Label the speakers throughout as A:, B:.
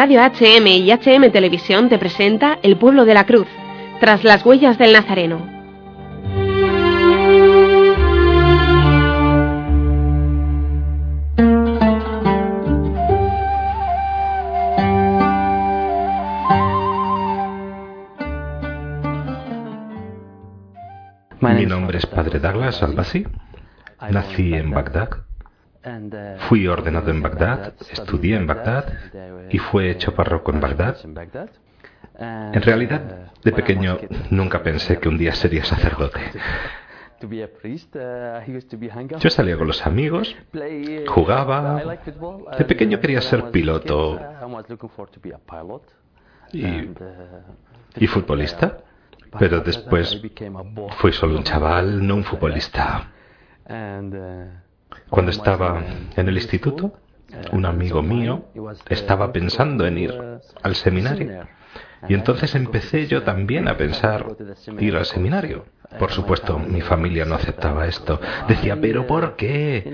A: Radio HM y HM Televisión te presenta El pueblo de la cruz, tras las huellas del Nazareno.
B: Mi nombre es Padre Douglas Albasi. Nací en Bagdad. Fui ordenado en Bagdad, estudié en Bagdad y fue hecho párroco en Bagdad. En realidad, de pequeño nunca pensé que un día sería sacerdote. Yo salía con los amigos, jugaba. De pequeño quería ser piloto y, y futbolista, pero después fui solo un chaval, no un futbolista. Cuando estaba en el instituto, un amigo mío estaba pensando en ir al seminario. Y entonces empecé yo también a pensar ir al seminario. Por supuesto, mi familia no aceptaba esto. Decía, pero ¿por qué?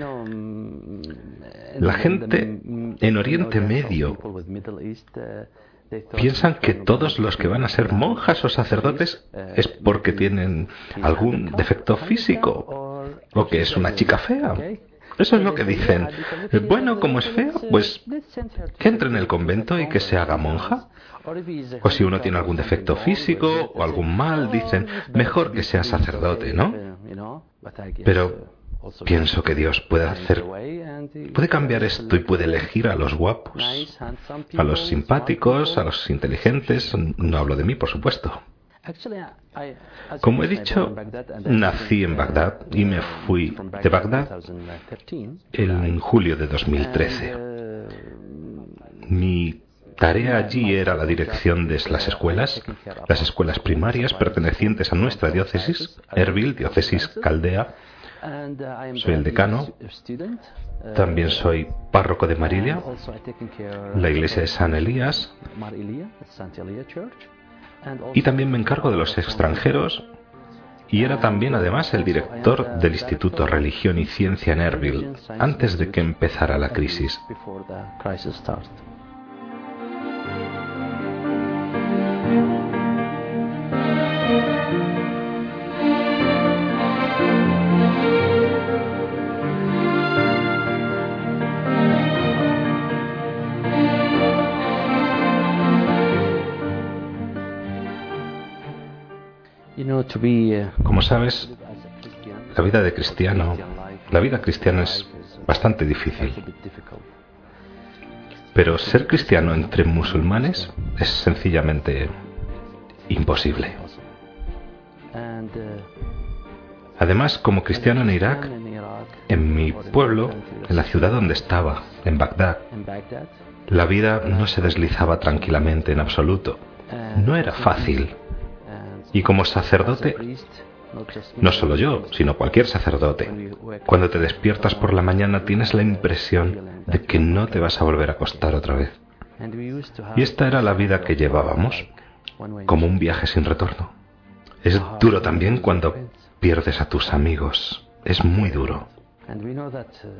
B: La gente en Oriente Medio piensan que todos los que van a ser monjas o sacerdotes es porque tienen algún defecto físico o que es una chica fea. Eso es lo que dicen. Bueno, como es feo, pues que entre en el convento y que se haga monja. O si uno tiene algún defecto físico o algún mal, dicen, mejor que sea sacerdote, ¿no? Pero pienso que Dios puede hacer, puede cambiar esto y puede elegir a los guapos, a los simpáticos, a los inteligentes. No hablo de mí, por supuesto. Como he dicho, nací en Bagdad y me fui de Bagdad en julio de 2013. Mi tarea allí era la dirección de las escuelas, las escuelas primarias pertenecientes a nuestra diócesis, Erbil, diócesis Caldea. Soy el decano. También soy párroco de Marilia, la iglesia de San Elías. Y también me encargo de los extranjeros y era también además el director del Instituto Religión y Ciencia en Erbil antes de que empezara la crisis. Como sabes, la vida de cristiano, la vida cristiana es bastante difícil. Pero ser cristiano entre musulmanes es sencillamente imposible. Además, como cristiano en Irak, en mi pueblo, en la ciudad donde estaba, en Bagdad, la vida no se deslizaba tranquilamente en absoluto. No era fácil y como sacerdote, no solo yo, sino cualquier sacerdote, cuando te despiertas por la mañana tienes la impresión de que no te vas a volver a acostar otra vez. Y esta era la vida que llevábamos, como un viaje sin retorno. Es duro también cuando pierdes a tus amigos. Es muy duro.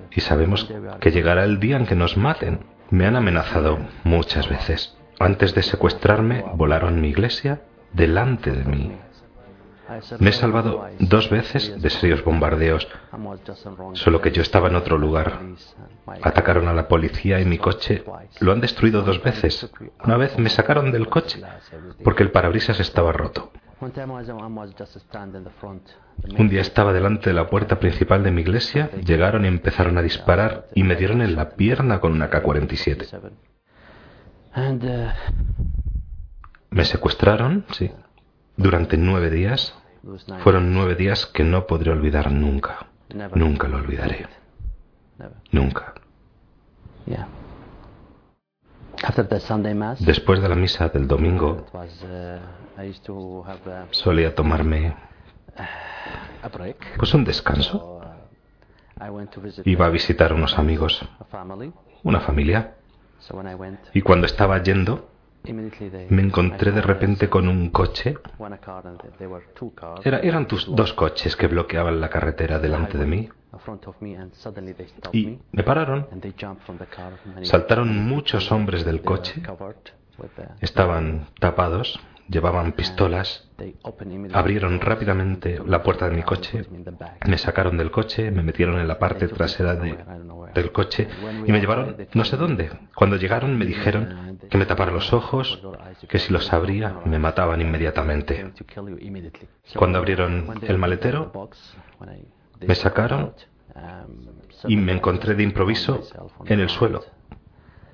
B: Y sabemos que llegará el día en que nos maten. Me han amenazado muchas veces. Antes de secuestrarme, volaron mi iglesia delante de mí. Me he salvado dos veces de serios bombardeos, solo que yo estaba en otro lugar. Atacaron a la policía y mi coche lo han destruido dos veces. Una vez me sacaron del coche porque el parabrisas estaba roto. Un día estaba delante de la puerta principal de mi iglesia, llegaron y empezaron a disparar y me dieron en la pierna con una K-47. Me secuestraron, sí, durante nueve días. Fueron nueve días que no podré olvidar nunca. Nunca lo olvidaré. Nunca. Después de la misa del domingo, solía tomarme pues un descanso. Iba a visitar unos amigos, una familia. Y cuando estaba yendo, me encontré de repente con un coche. Era, eran tus dos coches que bloqueaban la carretera delante de mí. Y me pararon. Saltaron muchos hombres del coche. Estaban tapados llevaban pistolas, abrieron rápidamente la puerta de mi coche, me sacaron del coche, me metieron en la parte trasera del coche y me llevaron no sé dónde. Cuando llegaron me dijeron que me tapara los ojos, que si los abría me mataban inmediatamente. Cuando abrieron el maletero, me sacaron y me encontré de improviso en el suelo,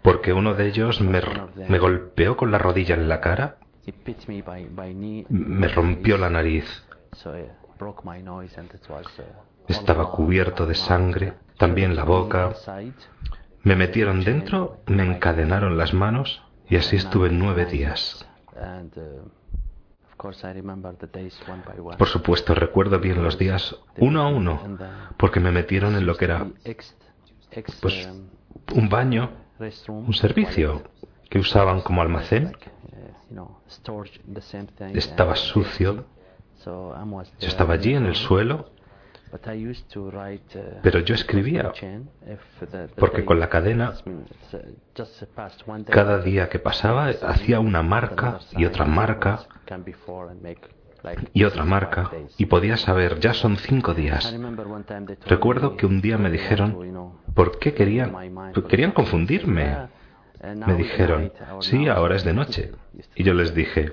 B: porque uno de ellos me, me golpeó con la rodilla en la cara me rompió la nariz. Estaba cubierto de sangre, también la boca. Me metieron dentro, me encadenaron las manos y así estuve nueve días. Por supuesto, recuerdo bien los días uno a uno, porque me metieron en lo que era pues, un baño, un servicio que usaban como almacén. Estaba sucio. Yo estaba allí en el suelo, pero yo escribía, porque con la cadena, cada día que pasaba, hacía una marca y otra marca y otra marca, y podía saber, ya son cinco días. Recuerdo que un día me dijeron, ¿por qué querían, querían confundirme? Me dijeron, sí, ahora es de noche. Y yo les dije,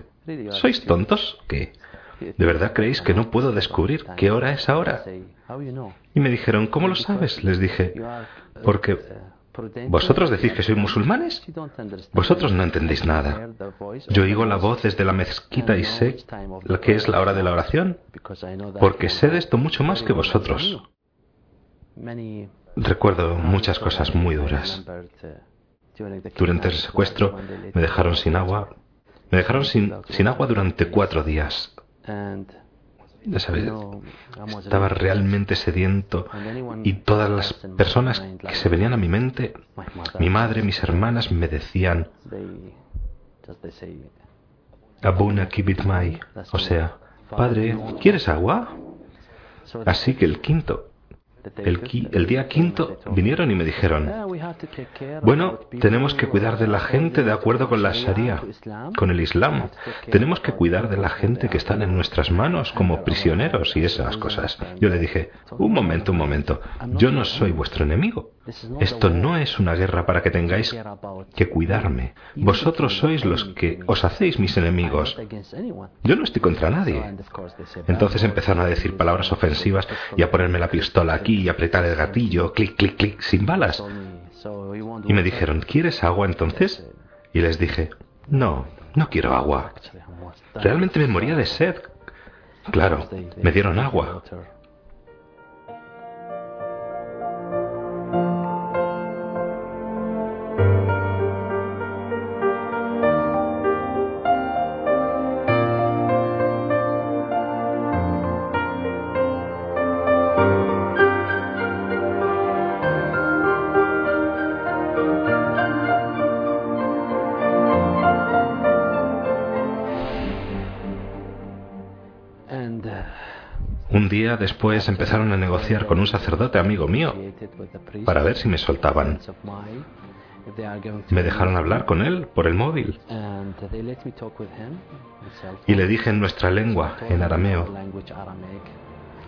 B: ¿sois tontos? ¿Qué? ¿De verdad creéis que no puedo descubrir qué hora es ahora? Y me dijeron, ¿cómo lo sabes? Les dije, porque ¿Vosotros decís que sois musulmanes? Vosotros no entendéis nada. Yo oigo la voz desde la mezquita y sé lo que es la hora de la oración, porque sé de esto mucho más que vosotros. Recuerdo muchas cosas muy duras. Durante el secuestro me dejaron sin agua. Me dejaron sin, sin agua durante cuatro días. estaba realmente sediento y todas las personas que se venían a mi mente, mi madre, mis hermanas, me decían, Abuna kibitmai, o sea, Padre, ¿quieres agua? Así que el quinto, el, día quinto vinieron y me dijeron, bueno, tenemos que cuidar de la gente de acuerdo con la Sharia, con el Islam. Tenemos que cuidar de la gente que están en nuestras manos como prisioneros y esas cosas. Yo le dije, un momento, un momento, yo no soy vuestro enemigo. Esto no es una guerra para que tengáis que cuidarme. Vosotros sois los que os hacéis mis enemigos. Yo no estoy contra nadie. Entonces empezaron a decir palabras ofensivas y a ponerme la pistola aquí y apretar el gatillo, clic, clic, clic, sin balas. Y me dijeron, ¿quieres agua entonces? Y les dije, no, no quiero agua. Realmente me moría de sed. Claro, me dieron agua. Después empezaron a negociar con un sacerdote amigo mío para ver si me soltaban. Me dejaron hablar con él por el móvil. Y le dije en nuestra lengua, en arameo,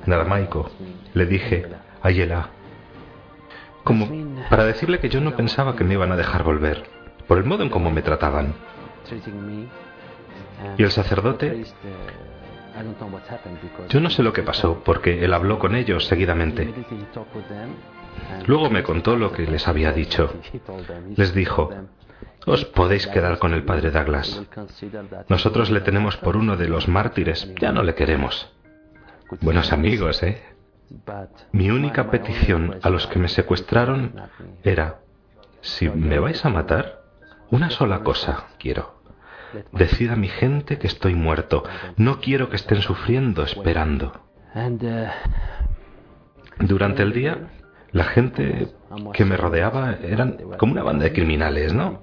B: en aramaico, le dije, Ayela, como para decirle que yo no pensaba que me iban a dejar volver, por el modo en cómo me trataban. Y el sacerdote yo no sé lo que pasó, porque él habló con ellos seguidamente. Luego me contó lo que les había dicho. Les dijo, os podéis quedar con el padre Douglas. Nosotros le tenemos por uno de los mártires, ya no le queremos. Buenos amigos, ¿eh? Mi única petición a los que me secuestraron era, si me vais a matar, una sola cosa quiero. Decid a mi gente que estoy muerto. No quiero que estén sufriendo esperando. Durante el día, la gente que me rodeaba eran como una banda de criminales, ¿no?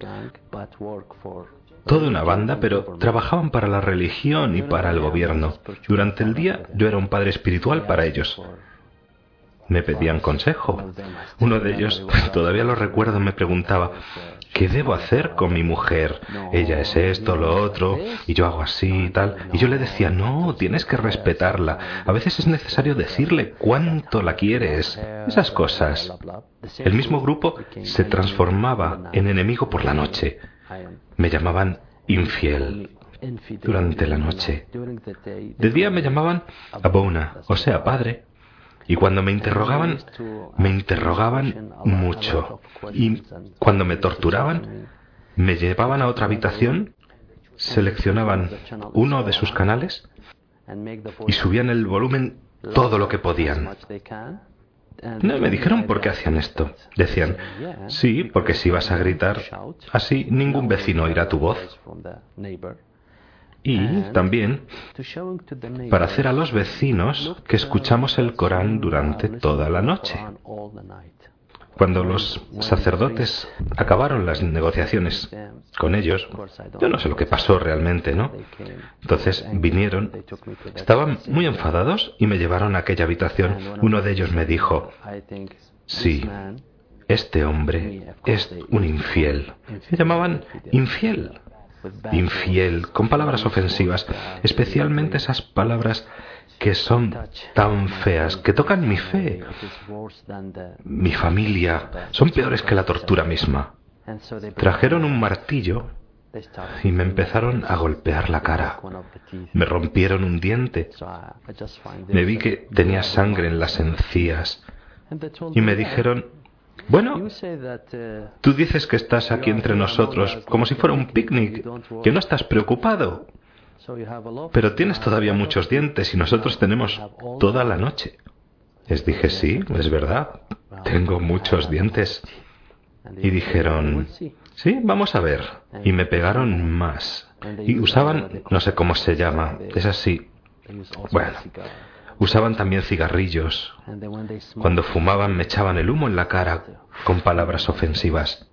B: toda una banda, pero trabajaban para la religión y para el gobierno. Durante el día yo era un padre espiritual para ellos. Me pedían consejo. Uno de ellos, todavía lo recuerdo, me preguntaba, ¿qué debo hacer con mi mujer? Ella es esto, lo otro, y yo hago así y tal. Y yo le decía, no, tienes que respetarla. A veces es necesario decirle cuánto la quieres. Esas cosas. El mismo grupo se transformaba en enemigo por la noche. Me llamaban infiel durante la noche. De día me llamaban Abona, o sea, padre. Y cuando me interrogaban, me interrogaban mucho. Y cuando me torturaban, me llevaban a otra habitación, seleccionaban uno de sus canales y subían el volumen todo lo que podían. No me dijeron por qué hacían esto. Decían, sí, porque si vas a gritar así, ningún vecino oirá tu voz. Y también para hacer a los vecinos que escuchamos el Corán durante toda la noche. Cuando los sacerdotes acabaron las negociaciones con ellos, yo no sé lo que pasó realmente, ¿no? Entonces vinieron, estaban muy enfadados y me llevaron a aquella habitación. Uno de ellos me dijo, sí, este hombre es un infiel. Me llamaban infiel infiel, con palabras ofensivas, especialmente esas palabras que son tan feas, que tocan mi fe, mi familia, son peores que la tortura misma. Trajeron un martillo y me empezaron a golpear la cara. Me rompieron un diente. Me vi que tenía sangre en las encías y me dijeron bueno, tú dices que estás aquí entre nosotros como si fuera un picnic, que no estás preocupado. Pero tienes todavía muchos dientes y nosotros tenemos toda la noche. Les dije, sí, es verdad, tengo muchos dientes. Y dijeron, sí, vamos a ver. Y me pegaron más. Y usaban, no sé cómo se llama, es así. Bueno, Usaban también cigarrillos. Cuando fumaban me echaban el humo en la cara con palabras ofensivas.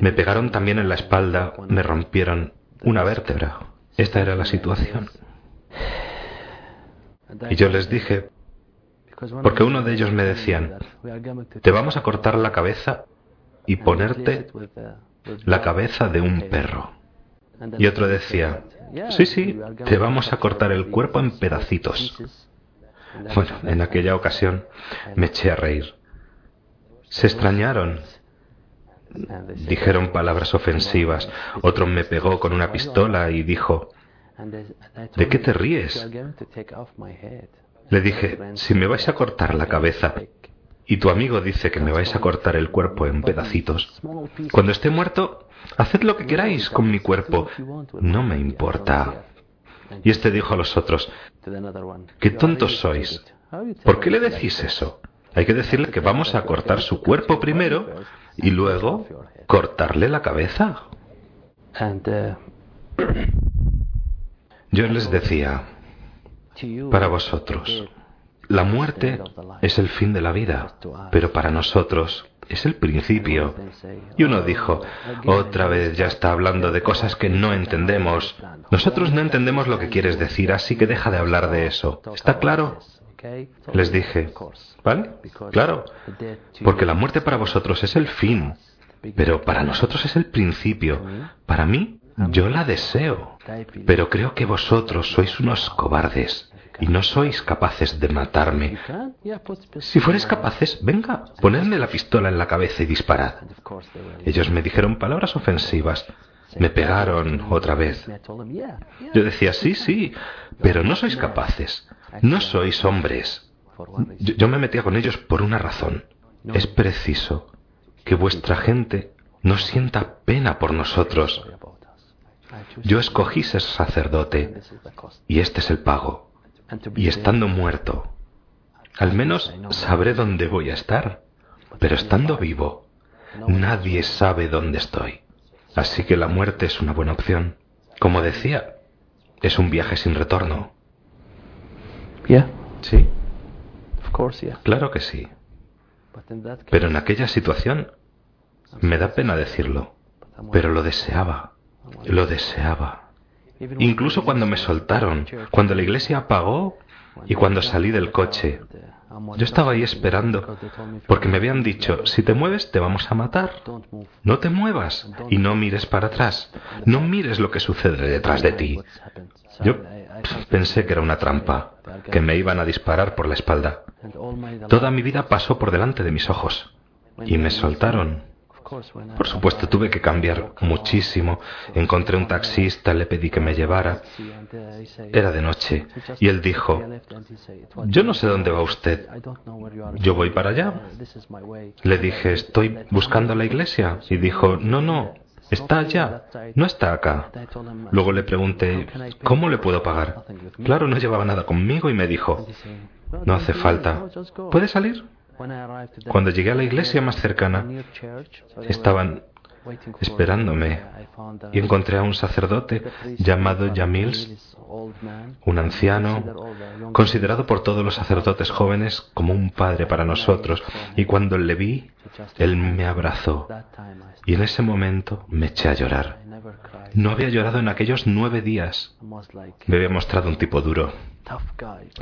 B: Me pegaron también en la espalda, me rompieron una vértebra. Esta era la situación. Y yo les dije, porque uno de ellos me decían, te vamos a cortar la cabeza y ponerte la cabeza de un perro. Y otro decía, sí, sí, te vamos a cortar el cuerpo en pedacitos. Bueno, en aquella ocasión me eché a reír. Se extrañaron. Dijeron palabras ofensivas. Otro me pegó con una pistola y dijo, ¿de qué te ríes? Le dije, si me vais a cortar la cabeza y tu amigo dice que me vais a cortar el cuerpo en pedacitos, cuando esté muerto Haced lo que queráis con mi cuerpo, no me importa. Y este dijo a los otros, qué tontos sois. ¿Por qué le decís eso? Hay que decirle que vamos a cortar su cuerpo primero y luego cortarle la cabeza. Yo les decía, para vosotros, la muerte es el fin de la vida, pero para nosotros es el principio. Y uno dijo, otra vez ya está hablando de cosas que no entendemos. Nosotros no entendemos lo que quieres decir, así que deja de hablar de eso. ¿Está claro? Les dije, ¿vale? Claro, porque la muerte para vosotros es el fin, pero para nosotros es el principio. Para mí, yo la deseo, pero creo que vosotros sois unos cobardes y no sois capaces de matarme. Si fueres capaces, venga, ponedme la pistola en la cabeza y disparad. Ellos me dijeron palabras ofensivas. Me pegaron otra vez. Yo decía, sí, sí, pero no sois capaces. No sois hombres. Yo, me metía con ellos por una razón. Es preciso que vuestra gente no sienta pena por nosotros. Yo escogí ser sacerdote y este es el pago y estando muerto, al menos sabré dónde voy a estar. Pero estando vivo, nadie sabe dónde estoy. Así que la muerte es una buena opción. Como decía, es un viaje sin retorno. Sí. Claro que sí. Pero en aquella situación me da pena decirlo, pero lo deseaba. Lo deseaba. Incluso cuando me soltaron, cuando la iglesia apagó y cuando salí del coche. Yo estaba ahí esperando, porque me habían dicho, si te mueves te vamos a matar. No te muevas y no mires para atrás. No mires lo que sucede detrás de ti. Yo pensé que era una trampa, que me iban a disparar por la espalda. Toda mi vida pasó por delante de mis ojos y me soltaron por supuesto, tuve que cambiar muchísimo. Encontré un taxista, le pedí que me llevara. Era de noche y él dijo, yo no sé dónde va usted. Yo voy para allá. Le dije, estoy buscando la iglesia. Y dijo, no, no, Está allá, no está acá. Luego le pregunté, ¿cómo le puedo pagar? Claro, no llevaba nada conmigo y me dijo, no hace falta. ¿Puede salir? Cuando llegué a la iglesia más cercana, estaban esperándome y encontré a un sacerdote llamado Yamils, un anciano, considerado por todos los sacerdotes jóvenes como un padre para nosotros. Y cuando le vi, él me abrazó y en ese momento me eché a llorar. No había llorado en aquellos nueve días. Me había mostrado un tipo duro,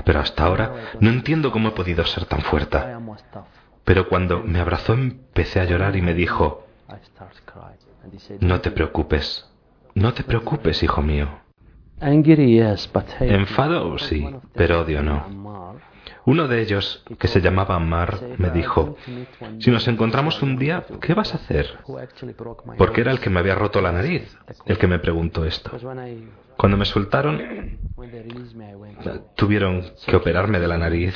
B: pero hasta ahora no entiendo cómo he podido ser tan fuerte. Pero cuando me abrazó empecé a llorar y me dijo, no te preocupes, no te preocupes, hijo mío. Enfado, sí, pero odio no. Uno de ellos, que se llamaba Mar, me dijo, si nos encontramos un día, ¿qué vas a hacer? Porque era el que me había roto la nariz, el que me preguntó esto. Cuando me soltaron, tuvieron que operarme de la nariz,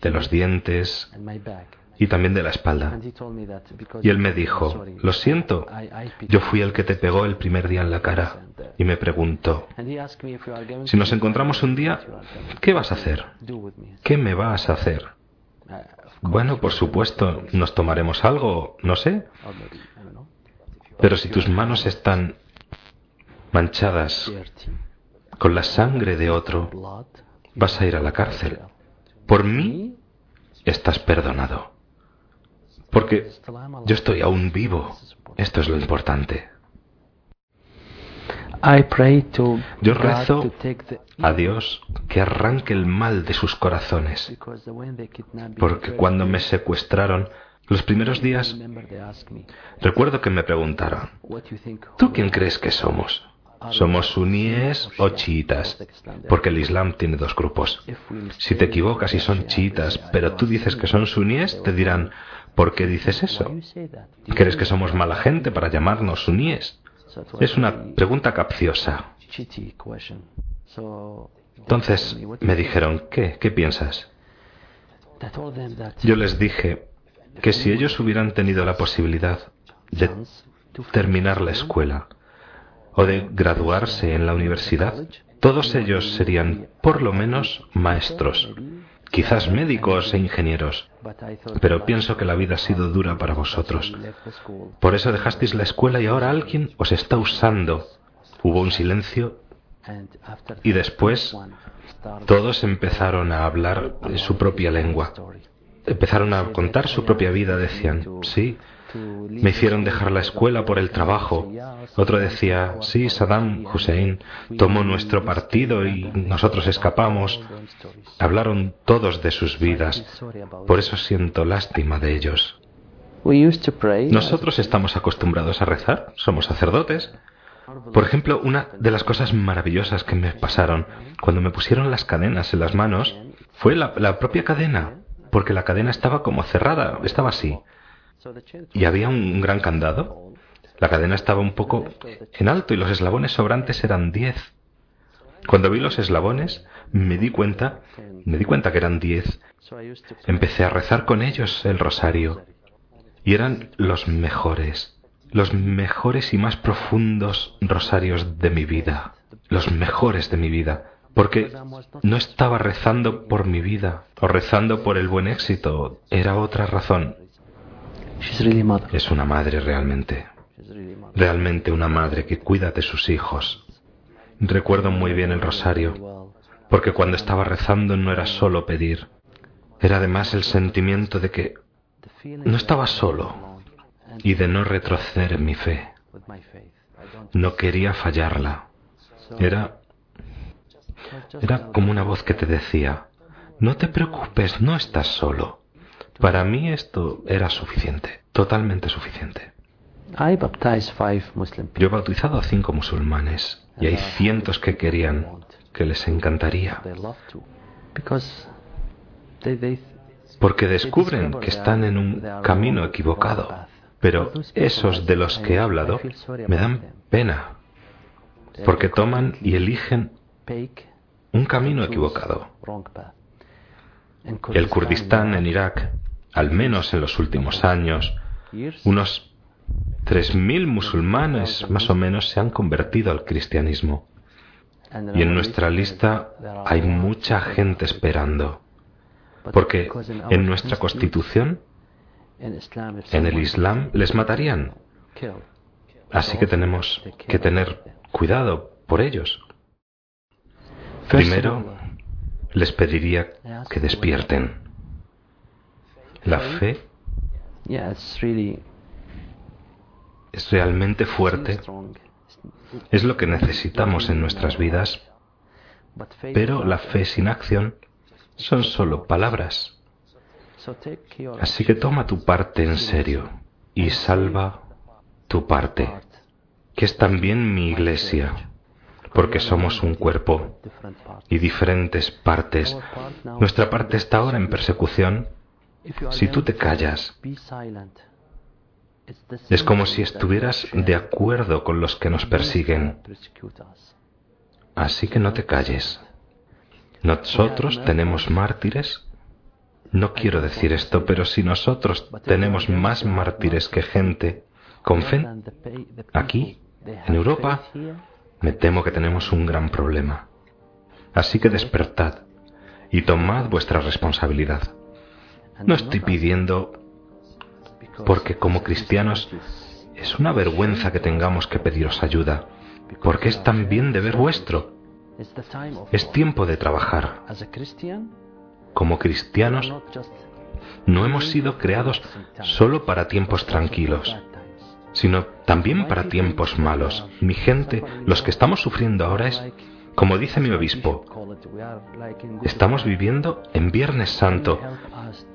B: de los dientes y también de la espalda. Y él me dijo, lo siento, yo fui el que te pegó el primer día en la cara. Y me preguntó, si nos encontramos un día, ¿qué vas a hacer? ¿Qué me vas a hacer? Bueno, por supuesto, nos tomaremos algo, no sé. Pero si tus manos están manchadas con la sangre de otro, vas a ir a la cárcel. Por mí, estás perdonado. Porque yo estoy aún vivo. Esto es lo importante. Yo rezo a Dios que arranque el mal de sus corazones, porque cuando me secuestraron, los primeros días, recuerdo que me preguntaron, ¿tú quién crees que somos? ¿Somos suníes o chiitas? Porque el Islam tiene dos grupos. Si te equivocas y son chiitas, pero tú dices que son suníes, te dirán, ¿por qué dices eso? ¿Crees que somos mala gente para llamarnos suníes? Es una pregunta capciosa. Entonces me dijeron, ¿qué? ¿Qué piensas? Yo les dije que si ellos hubieran tenido la posibilidad de terminar la escuela o de graduarse en la universidad, todos ellos serían por lo menos maestros, quizás médicos e ingenieros. Pero pienso que la vida ha sido dura para vosotros. Por eso dejasteis la escuela y ahora alguien os está usando. Hubo un silencio y después todos empezaron a hablar su propia lengua. Empezaron a contar su propia vida. Decían, sí, me hicieron dejar la escuela por el trabajo. Otro decía, sí, Saddam Hussein tomó nuestro partido y nosotros escapamos. Hablaron todos de sus vidas. Por eso siento lástima de ellos. Nosotros estamos acostumbrados a rezar, somos sacerdotes. Por ejemplo, una de las cosas maravillosas que me pasaron cuando me pusieron las cadenas en las manos fue la, la propia cadena, porque la cadena estaba como cerrada, estaba así. Y había un gran candado. La cadena estaba un poco en alto y los eslabones sobrantes eran diez. Cuando vi los eslabones, me di cuenta, me di cuenta que eran diez. Empecé a rezar con ellos el rosario. Y eran los mejores, los mejores y más profundos rosarios de mi vida, los mejores de mi vida, porque no estaba rezando por mi vida o rezando por el buen éxito, era otra razón. Es una madre realmente. Realmente una madre que cuida de sus hijos. Recuerdo muy bien el rosario, porque cuando estaba rezando no era solo pedir, era además el sentimiento de que no estaba solo y de no retroceder en mi fe. No quería fallarla. Era era como una voz que te decía, no te preocupes, no estás solo. Para mí esto era suficiente, totalmente suficiente. Yo he bautizado a cinco musulmanes y hay cientos que querían, que les encantaría. Porque descubren que están en un camino equivocado. Pero esos de los que he hablado me dan pena, porque toman y eligen un camino equivocado. El Kurdistán en Irak, al menos en los últimos años, unos 3.000 musulmanes más o menos se han convertido al cristianismo. Y en nuestra lista hay mucha gente esperando, porque en nuestra constitución, en el Islam, les matarían. Así que tenemos que tener cuidado por ellos. Primero, les pediría que despierten. La fe es realmente fuerte, es lo que necesitamos en nuestras vidas, pero la fe sin acción son solo palabras. Así que toma tu parte en serio y salva tu parte, que es también mi iglesia, porque somos un cuerpo y diferentes partes. Nuestra parte está ahora en persecución. Si tú te callas, es como si estuvieras de acuerdo con los que nos persiguen. Así que no te calles. Nosotros tenemos mártires. No quiero decir esto, pero si nosotros tenemos más mártires que gente con fe, aquí, en Europa, me temo que tenemos un gran problema. Así que despertad y tomad vuestra responsabilidad. No estoy pidiendo porque como cristianos es una vergüenza que tengamos que pediros ayuda, porque es también deber vuestro. Es tiempo de trabajar. Como cristianos, no hemos sido creados solo para tiempos tranquilos, sino también para tiempos malos. Mi gente, los que estamos sufriendo ahora es, como dice mi obispo, estamos viviendo en Viernes Santo,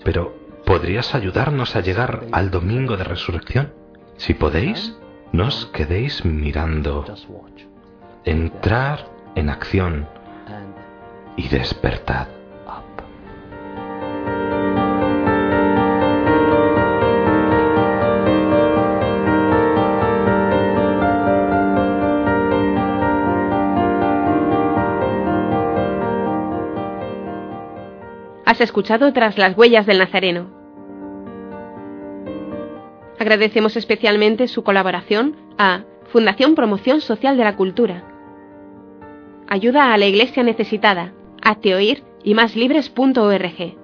B: pero ¿Podrías ayudarnos a llegar al domingo de resurrección? Si podéis, no os quedéis mirando. Entrar en acción y despertad.
A: Escuchado tras las huellas del Nazareno. Agradecemos especialmente su colaboración a Fundación Promoción Social de la Cultura. Ayuda a la Iglesia Necesitada, a Teoir y máslibres.org.